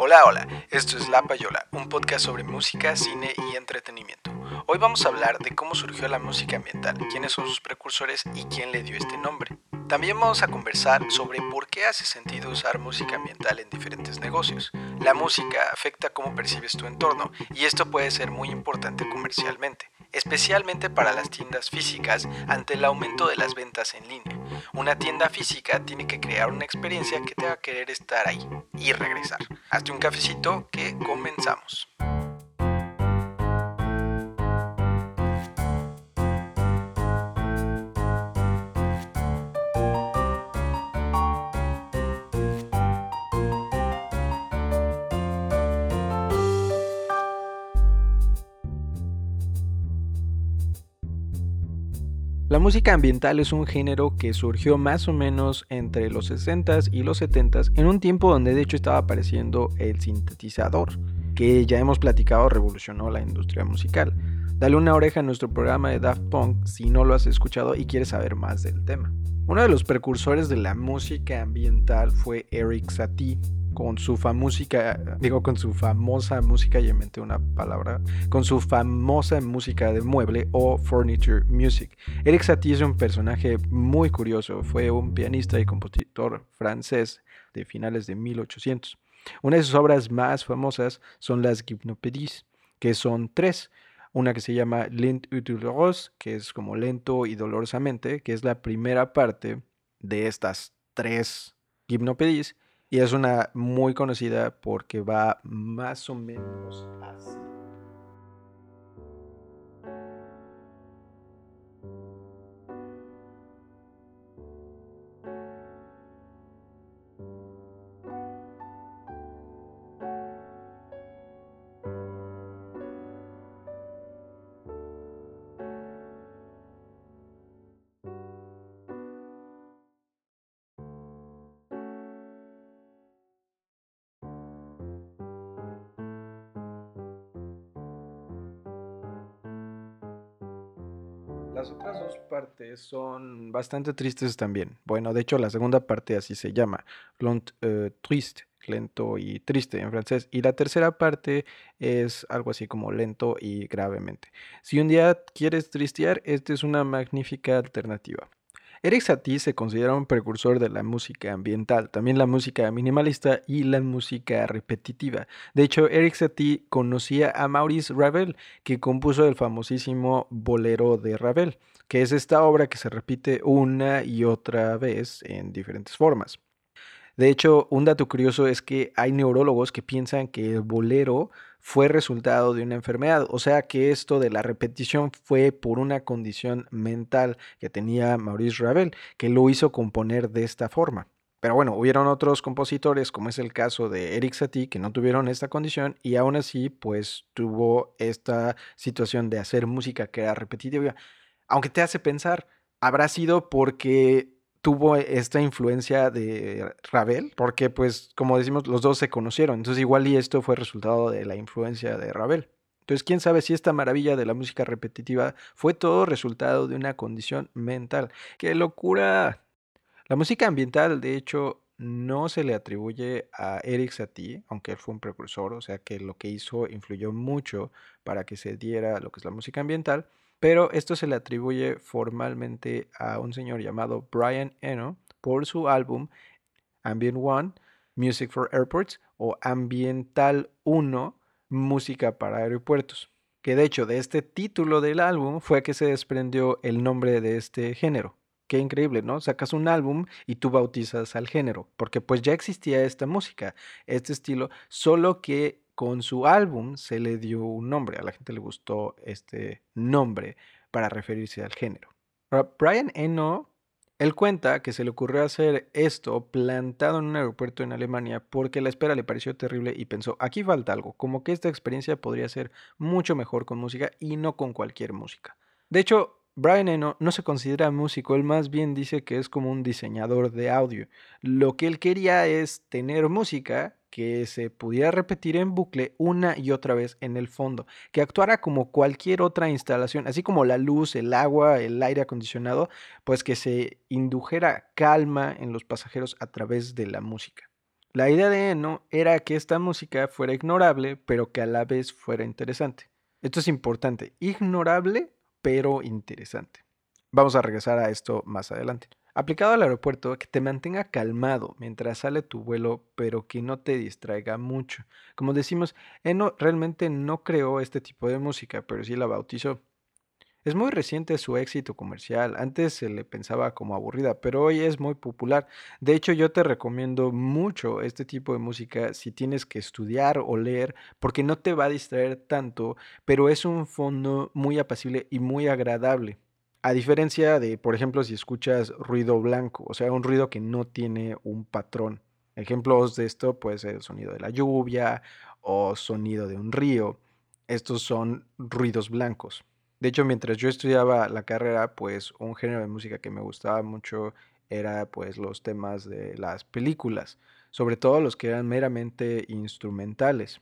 Hola, hola, esto es La Payola, un podcast sobre música, cine y entretenimiento. Hoy vamos a hablar de cómo surgió la música ambiental, quiénes son sus precursores y quién le dio este nombre. También vamos a conversar sobre por qué hace sentido usar música ambiental en diferentes negocios. La música afecta cómo percibes tu entorno y esto puede ser muy importante comercialmente especialmente para las tiendas físicas ante el aumento de las ventas en línea. Una tienda física tiene que crear una experiencia que te haga querer estar ahí y regresar. Hazte un cafecito que comenzamos. La música ambiental es un género que surgió más o menos entre los 60s y los 70s, en un tiempo donde de hecho estaba apareciendo el sintetizador, que ya hemos platicado revolucionó la industria musical. Dale una oreja a nuestro programa de Daft Punk si no lo has escuchado y quieres saber más del tema. Uno de los precursores de la música ambiental fue Eric Satie, con su música, digo con su famosa música, ya inventé una palabra, con su famosa música de mueble o furniture music. Eric Satie es un personaje muy curioso, fue un pianista y compositor francés de finales de 1800. Una de sus obras más famosas son las Gymnopédies, que son tres. Una que se llama Lent et que es como lento y dolorosamente, que es la primera parte de estas tres Gymnopédies y es una muy conocida porque va más o menos así. Las otras dos partes son bastante tristes también. Bueno, de hecho la segunda parte así se llama, Lent euh, triste, lento y triste en francés. Y la tercera parte es algo así como lento y gravemente. Si un día quieres tristear, esta es una magnífica alternativa. Eric Satie se considera un precursor de la música ambiental, también la música minimalista y la música repetitiva. De hecho, Eric Satie conocía a Maurice Ravel, que compuso el famosísimo Bolero de Ravel, que es esta obra que se repite una y otra vez en diferentes formas. De hecho, un dato curioso es que hay neurólogos que piensan que el bolero fue resultado de una enfermedad, o sea que esto de la repetición fue por una condición mental que tenía Maurice Ravel, que lo hizo componer de esta forma. Pero bueno, hubieron otros compositores, como es el caso de Eric Satie, que no tuvieron esta condición y aún así, pues tuvo esta situación de hacer música que era repetitiva. Aunque te hace pensar, habrá sido porque tuvo esta influencia de Ravel, porque pues como decimos, los dos se conocieron, entonces igual y esto fue resultado de la influencia de Ravel. Entonces, quién sabe si esta maravilla de la música repetitiva fue todo resultado de una condición mental. ¡Qué locura! La música ambiental, de hecho, no se le atribuye a Eric Satie, aunque él fue un precursor, o sea que lo que hizo influyó mucho para que se diera lo que es la música ambiental pero esto se le atribuye formalmente a un señor llamado Brian Eno por su álbum Ambient One, Music for Airports o Ambiental 1, Música para Aeropuertos. Que de hecho de este título del álbum fue que se desprendió el nombre de este género. Qué increíble, ¿no? Sacas un álbum y tú bautizas al género, porque pues ya existía esta música, este estilo, solo que con su álbum se le dio un nombre, a la gente le gustó este nombre para referirse al género. Brian Eno, él cuenta que se le ocurrió hacer esto plantado en un aeropuerto en Alemania porque la espera le pareció terrible y pensó, aquí falta algo, como que esta experiencia podría ser mucho mejor con música y no con cualquier música. De hecho, Brian Eno no se considera músico, él más bien dice que es como un diseñador de audio. Lo que él quería es tener música que se pudiera repetir en bucle una y otra vez en el fondo, que actuara como cualquier otra instalación, así como la luz, el agua, el aire acondicionado, pues que se indujera calma en los pasajeros a través de la música. La idea de Eno era que esta música fuera ignorable, pero que a la vez fuera interesante. Esto es importante, ignorable, pero interesante. Vamos a regresar a esto más adelante. Aplicado al aeropuerto, que te mantenga calmado mientras sale tu vuelo, pero que no te distraiga mucho. Como decimos, Eno realmente no creó este tipo de música, pero sí la bautizó. Es muy reciente su éxito comercial. Antes se le pensaba como aburrida, pero hoy es muy popular. De hecho, yo te recomiendo mucho este tipo de música si tienes que estudiar o leer, porque no te va a distraer tanto, pero es un fondo muy apacible y muy agradable. A diferencia de, por ejemplo, si escuchas ruido blanco, o sea, un ruido que no tiene un patrón. Ejemplos de esto puede ser el sonido de la lluvia o sonido de un río. Estos son ruidos blancos. De hecho, mientras yo estudiaba la carrera, pues un género de música que me gustaba mucho era pues los temas de las películas, sobre todo los que eran meramente instrumentales.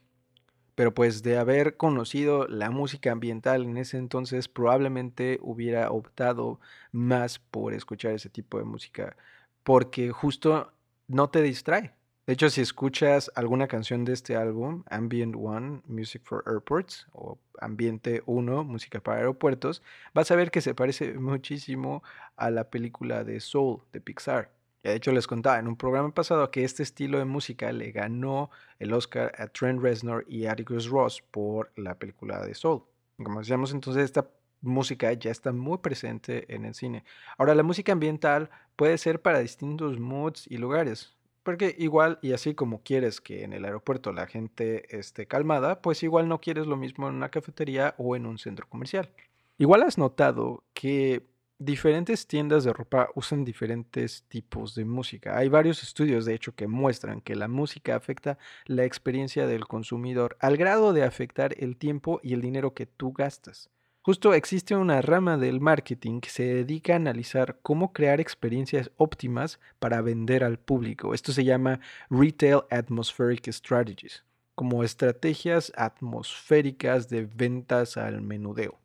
Pero pues de haber conocido la música ambiental en ese entonces, probablemente hubiera optado más por escuchar ese tipo de música, porque justo no te distrae. De hecho, si escuchas alguna canción de este álbum, Ambient One, Music for Airports, o Ambiente 1, Música para Aeropuertos, vas a ver que se parece muchísimo a la película de Soul de Pixar. De hecho, les contaba en un programa pasado que este estilo de música le ganó el Oscar a Trent Reznor y Atticus Ross por la película de Soul. Como decíamos, entonces esta música ya está muy presente en el cine. Ahora, la música ambiental puede ser para distintos moods y lugares. Porque igual, y así como quieres que en el aeropuerto la gente esté calmada, pues igual no quieres lo mismo en una cafetería o en un centro comercial. Igual has notado que diferentes tiendas de ropa usan diferentes tipos de música. Hay varios estudios, de hecho, que muestran que la música afecta la experiencia del consumidor al grado de afectar el tiempo y el dinero que tú gastas. Justo existe una rama del marketing que se dedica a analizar cómo crear experiencias óptimas para vender al público. Esto se llama Retail Atmospheric Strategies, como estrategias atmosféricas de ventas al menudeo.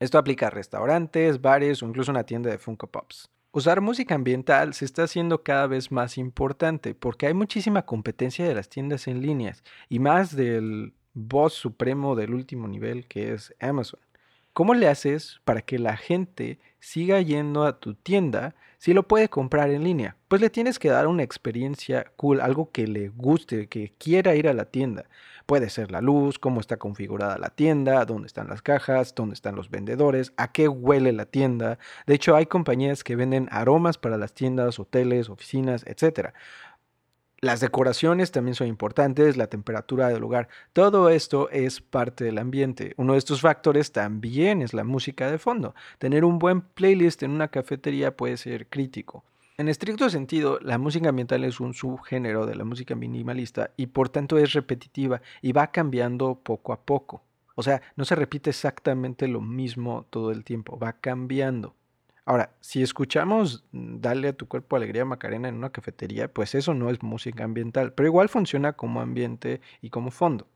Esto aplica a restaurantes, bares o incluso una tienda de Funko Pops. Usar música ambiental se está haciendo cada vez más importante porque hay muchísima competencia de las tiendas en líneas y más del boss supremo del último nivel que es Amazon. ¿Cómo le haces para que la gente siga yendo a tu tienda si lo puede comprar en línea? Pues le tienes que dar una experiencia cool, algo que le guste, que quiera ir a la tienda. Puede ser la luz, cómo está configurada la tienda, dónde están las cajas, dónde están los vendedores, a qué huele la tienda. De hecho, hay compañías que venden aromas para las tiendas, hoteles, oficinas, etc. Las decoraciones también son importantes, la temperatura del lugar, todo esto es parte del ambiente. Uno de estos factores también es la música de fondo. Tener un buen playlist en una cafetería puede ser crítico. En estricto sentido, la música ambiental es un subgénero de la música minimalista y por tanto es repetitiva y va cambiando poco a poco. O sea, no se repite exactamente lo mismo todo el tiempo, va cambiando. Ahora, si escuchamos mm, Dale a tu cuerpo alegría Macarena en una cafetería, pues eso no es música ambiental, pero igual funciona como ambiente y como fondo.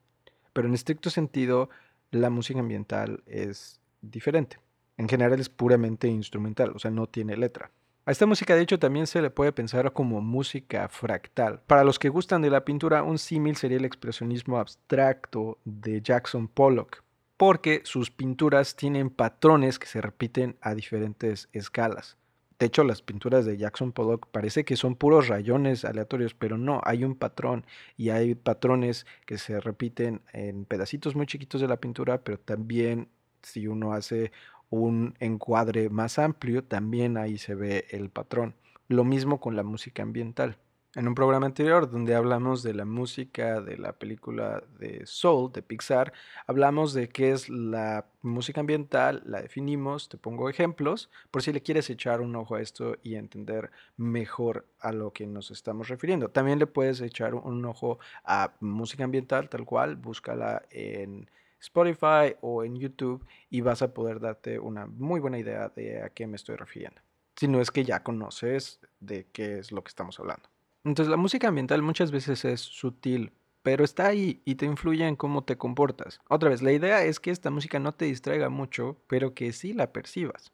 Pero en estricto sentido, la música ambiental es diferente. En general es puramente instrumental, o sea, no tiene letra. A esta música de hecho también se le puede pensar como música fractal. Para los que gustan de la pintura, un símil sería el expresionismo abstracto de Jackson Pollock, porque sus pinturas tienen patrones que se repiten a diferentes escalas. De hecho, las pinturas de Jackson Pollock parece que son puros rayones aleatorios, pero no, hay un patrón y hay patrones que se repiten en pedacitos muy chiquitos de la pintura, pero también si uno hace un encuadre más amplio, también ahí se ve el patrón. Lo mismo con la música ambiental. En un programa anterior donde hablamos de la música de la película de Soul de Pixar, hablamos de qué es la música ambiental, la definimos, te pongo ejemplos por si le quieres echar un ojo a esto y entender mejor a lo que nos estamos refiriendo. También le puedes echar un ojo a música ambiental tal cual, búscala en Spotify o en YouTube y vas a poder darte una muy buena idea de a qué me estoy refiriendo. Si no es que ya conoces de qué es lo que estamos hablando. Entonces la música ambiental muchas veces es sutil, pero está ahí y te influye en cómo te comportas. Otra vez, la idea es que esta música no te distraiga mucho, pero que sí la percibas.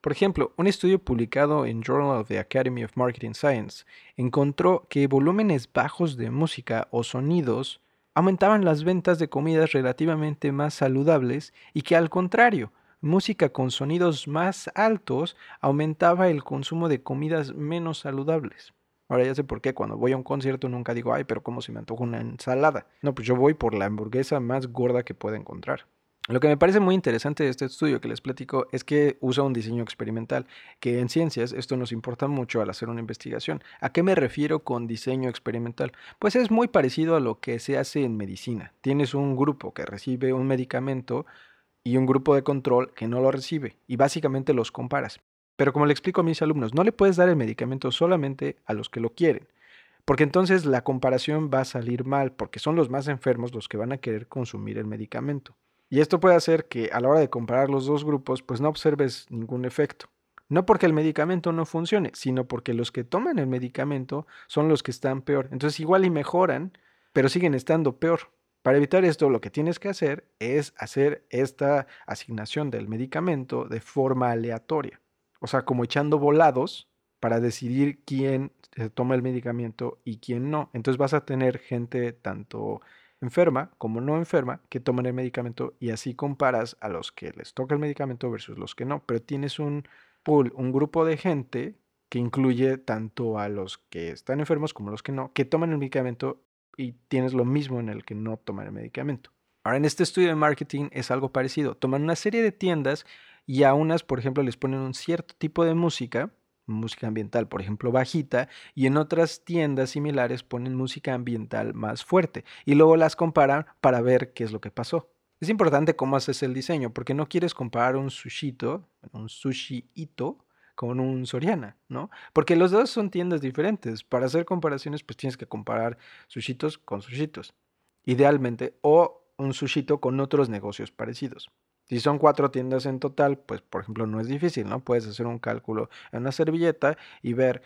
Por ejemplo, un estudio publicado en Journal of the Academy of Marketing Science encontró que volúmenes bajos de música o sonidos aumentaban las ventas de comidas relativamente más saludables y que al contrario, música con sonidos más altos aumentaba el consumo de comidas menos saludables. Ahora ya sé por qué cuando voy a un concierto nunca digo, ay, pero cómo se me antoja una ensalada. No, pues yo voy por la hamburguesa más gorda que pueda encontrar. Lo que me parece muy interesante de este estudio que les platico es que usa un diseño experimental, que en ciencias esto nos importa mucho al hacer una investigación. ¿A qué me refiero con diseño experimental? Pues es muy parecido a lo que se hace en medicina. Tienes un grupo que recibe un medicamento y un grupo de control que no lo recibe y básicamente los comparas. Pero como le explico a mis alumnos, no le puedes dar el medicamento solamente a los que lo quieren. Porque entonces la comparación va a salir mal, porque son los más enfermos los que van a querer consumir el medicamento. Y esto puede hacer que a la hora de comparar los dos grupos, pues no observes ningún efecto. No porque el medicamento no funcione, sino porque los que toman el medicamento son los que están peor. Entonces igual y mejoran, pero siguen estando peor. Para evitar esto, lo que tienes que hacer es hacer esta asignación del medicamento de forma aleatoria. O sea, como echando volados para decidir quién toma el medicamento y quién no. Entonces vas a tener gente tanto enferma como no enferma que toman el medicamento y así comparas a los que les toca el medicamento versus los que no. Pero tienes un pool, un grupo de gente que incluye tanto a los que están enfermos como a los que no, que toman el medicamento y tienes lo mismo en el que no toman el medicamento. Ahora, en este estudio de marketing es algo parecido. Toman una serie de tiendas y a unas, por ejemplo, les ponen un cierto tipo de música música ambiental, por ejemplo, bajita, y en otras tiendas similares ponen música ambiental más fuerte y luego las comparan para ver qué es lo que pasó. Es importante cómo haces el diseño, porque no quieres comparar un sushito, un con un Soriana, ¿no? Porque los dos son tiendas diferentes. Para hacer comparaciones, pues tienes que comparar sushitos con sushitos, idealmente, o un sushito con otros negocios parecidos. Si son cuatro tiendas en total, pues por ejemplo no es difícil, ¿no? Puedes hacer un cálculo en una servilleta y ver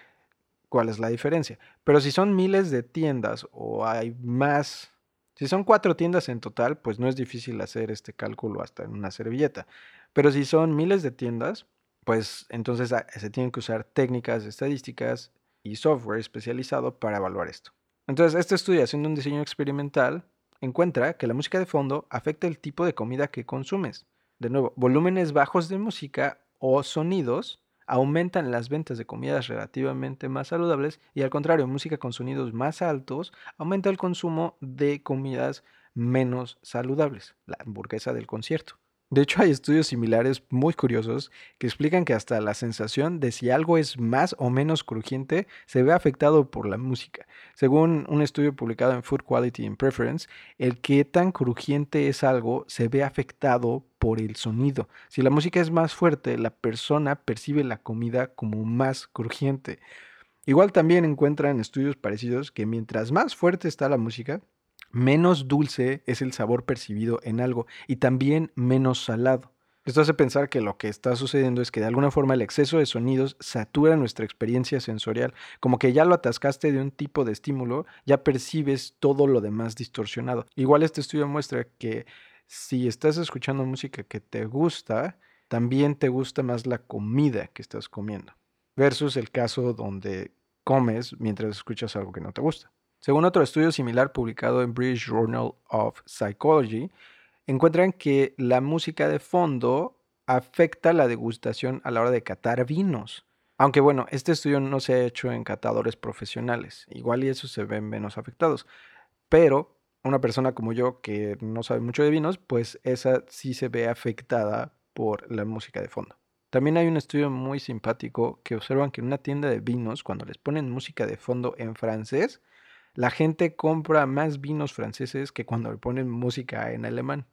cuál es la diferencia. Pero si son miles de tiendas o hay más, si son cuatro tiendas en total, pues no es difícil hacer este cálculo hasta en una servilleta. Pero si son miles de tiendas, pues entonces ah, se tienen que usar técnicas estadísticas y software especializado para evaluar esto. Entonces, este estudio haciendo un diseño experimental encuentra que la música de fondo afecta el tipo de comida que consumes. De nuevo, volúmenes bajos de música o sonidos aumentan las ventas de comidas relativamente más saludables y al contrario, música con sonidos más altos aumenta el consumo de comidas menos saludables, la hamburguesa del concierto. De hecho, hay estudios similares muy curiosos que explican que hasta la sensación de si algo es más o menos crujiente se ve afectado por la música. Según un estudio publicado en Food Quality and Preference, el que tan crujiente es algo se ve afectado por el sonido. Si la música es más fuerte, la persona percibe la comida como más crujiente. Igual también encuentran estudios parecidos que mientras más fuerte está la música, menos dulce es el sabor percibido en algo y también menos salado. Esto hace pensar que lo que está sucediendo es que de alguna forma el exceso de sonidos satura nuestra experiencia sensorial, como que ya lo atascaste de un tipo de estímulo, ya percibes todo lo demás distorsionado. Igual este estudio muestra que si estás escuchando música que te gusta, también te gusta más la comida que estás comiendo, versus el caso donde comes mientras escuchas algo que no te gusta. Según otro estudio similar publicado en British Journal of Psychology, encuentran que la música de fondo afecta la degustación a la hora de catar vinos. Aunque bueno, este estudio no se ha hecho en catadores profesionales, igual y eso se ven menos afectados. Pero una persona como yo que no sabe mucho de vinos, pues esa sí se ve afectada por la música de fondo. También hay un estudio muy simpático que observan que en una tienda de vinos, cuando les ponen música de fondo en francés, la gente compra más vinos franceses que cuando le ponen música en alemán.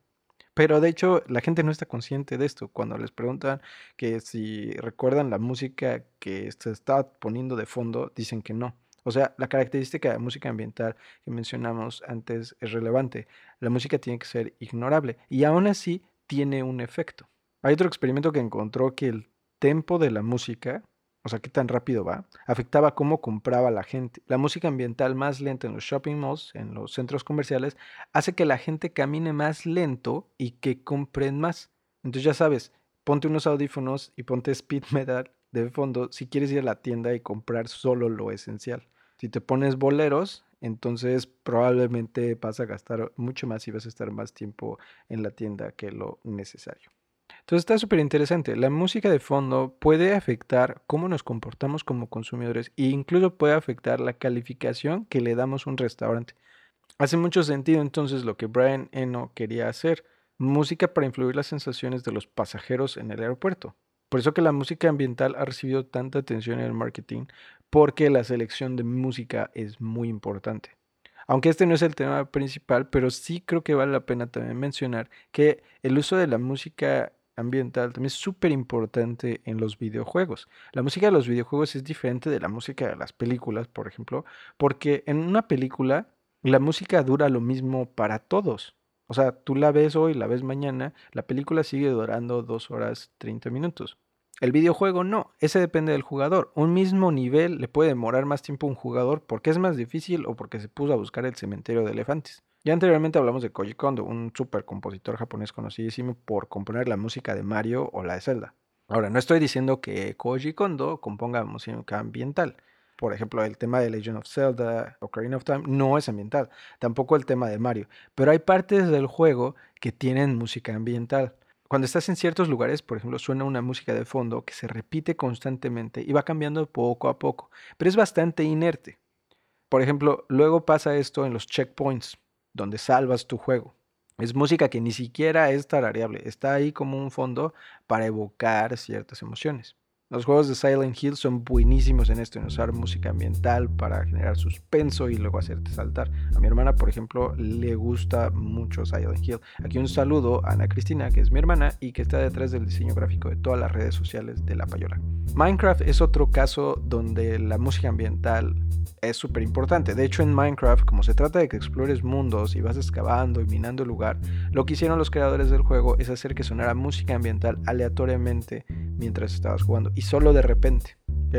Pero de hecho, la gente no está consciente de esto. Cuando les preguntan que si recuerdan la música que se está poniendo de fondo, dicen que no. O sea, la característica de música ambiental que mencionamos antes es relevante. La música tiene que ser ignorable y aún así tiene un efecto. Hay otro experimento que encontró que el tempo de la música o sea, qué tan rápido va, afectaba cómo compraba la gente. La música ambiental más lenta en los shopping malls, en los centros comerciales, hace que la gente camine más lento y que compren más. Entonces ya sabes, ponte unos audífonos y ponte speed metal de fondo si quieres ir a la tienda y comprar solo lo esencial. Si te pones boleros, entonces probablemente vas a gastar mucho más y vas a estar más tiempo en la tienda que lo necesario. Entonces está súper interesante. La música de fondo puede afectar cómo nos comportamos como consumidores e incluso puede afectar la calificación que le damos a un restaurante. Hace mucho sentido entonces lo que Brian Eno quería hacer, música para influir las sensaciones de los pasajeros en el aeropuerto. Por eso que la música ambiental ha recibido tanta atención en el marketing, porque la selección de música es muy importante. Aunque este no es el tema principal, pero sí creo que vale la pena también mencionar que el uso de la música ambiental también es súper importante en los videojuegos. La música de los videojuegos es diferente de la música de las películas, por ejemplo, porque en una película la música dura lo mismo para todos. O sea, tú la ves hoy, la ves mañana, la película sigue durando 2 horas 30 minutos. El videojuego no, ese depende del jugador. Un mismo nivel le puede demorar más tiempo a un jugador porque es más difícil o porque se puso a buscar el cementerio de elefantes. Ya anteriormente hablamos de Koji Kondo, un super compositor japonés conocidísimo por componer la música de Mario o la de Zelda. Ahora, no estoy diciendo que Koji Kondo componga música ambiental. Por ejemplo, el tema de Legend of Zelda, Ocarina of Time, no es ambiental. Tampoco el tema de Mario. Pero hay partes del juego que tienen música ambiental. Cuando estás en ciertos lugares, por ejemplo, suena una música de fondo que se repite constantemente y va cambiando poco a poco, pero es bastante inerte. Por ejemplo, luego pasa esto en los checkpoints donde salvas tu juego. Es música que ni siquiera es tarareable, está ahí como un fondo para evocar ciertas emociones. Los juegos de Silent Hill son buenísimos en esto, en usar música ambiental para generar suspenso y luego hacerte saltar. A mi hermana, por ejemplo, le gusta mucho Silent Hill. Aquí un saludo a Ana Cristina, que es mi hermana y que está detrás del diseño gráfico de todas las redes sociales de La Payola. Minecraft es otro caso donde la música ambiental es súper importante. De hecho, en Minecraft, como se trata de que explores mundos y vas excavando y minando lugar, lo que hicieron los creadores del juego es hacer que sonara música ambiental aleatoriamente mientras estabas jugando solo de repente.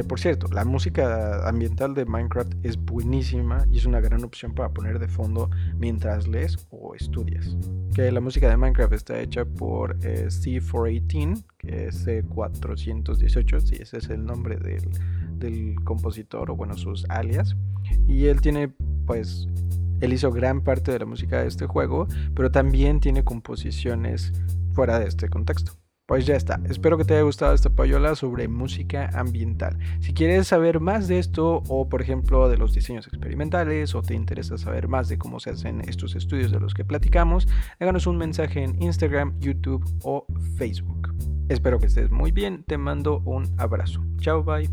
por cierto, la música ambiental de Minecraft es buenísima y es una gran opción para poner de fondo mientras lees o estudias. Que la música de Minecraft está hecha por eh, C418, que es C418, sí, ese es el nombre del, del compositor o bueno, sus alias. Y él tiene pues él hizo gran parte de la música de este juego, pero también tiene composiciones fuera de este contexto. Pues ya está, espero que te haya gustado esta payola sobre música ambiental. Si quieres saber más de esto o por ejemplo de los diseños experimentales o te interesa saber más de cómo se hacen estos estudios de los que platicamos, háganos un mensaje en Instagram, YouTube o Facebook. Espero que estés muy bien, te mando un abrazo. Chao, bye.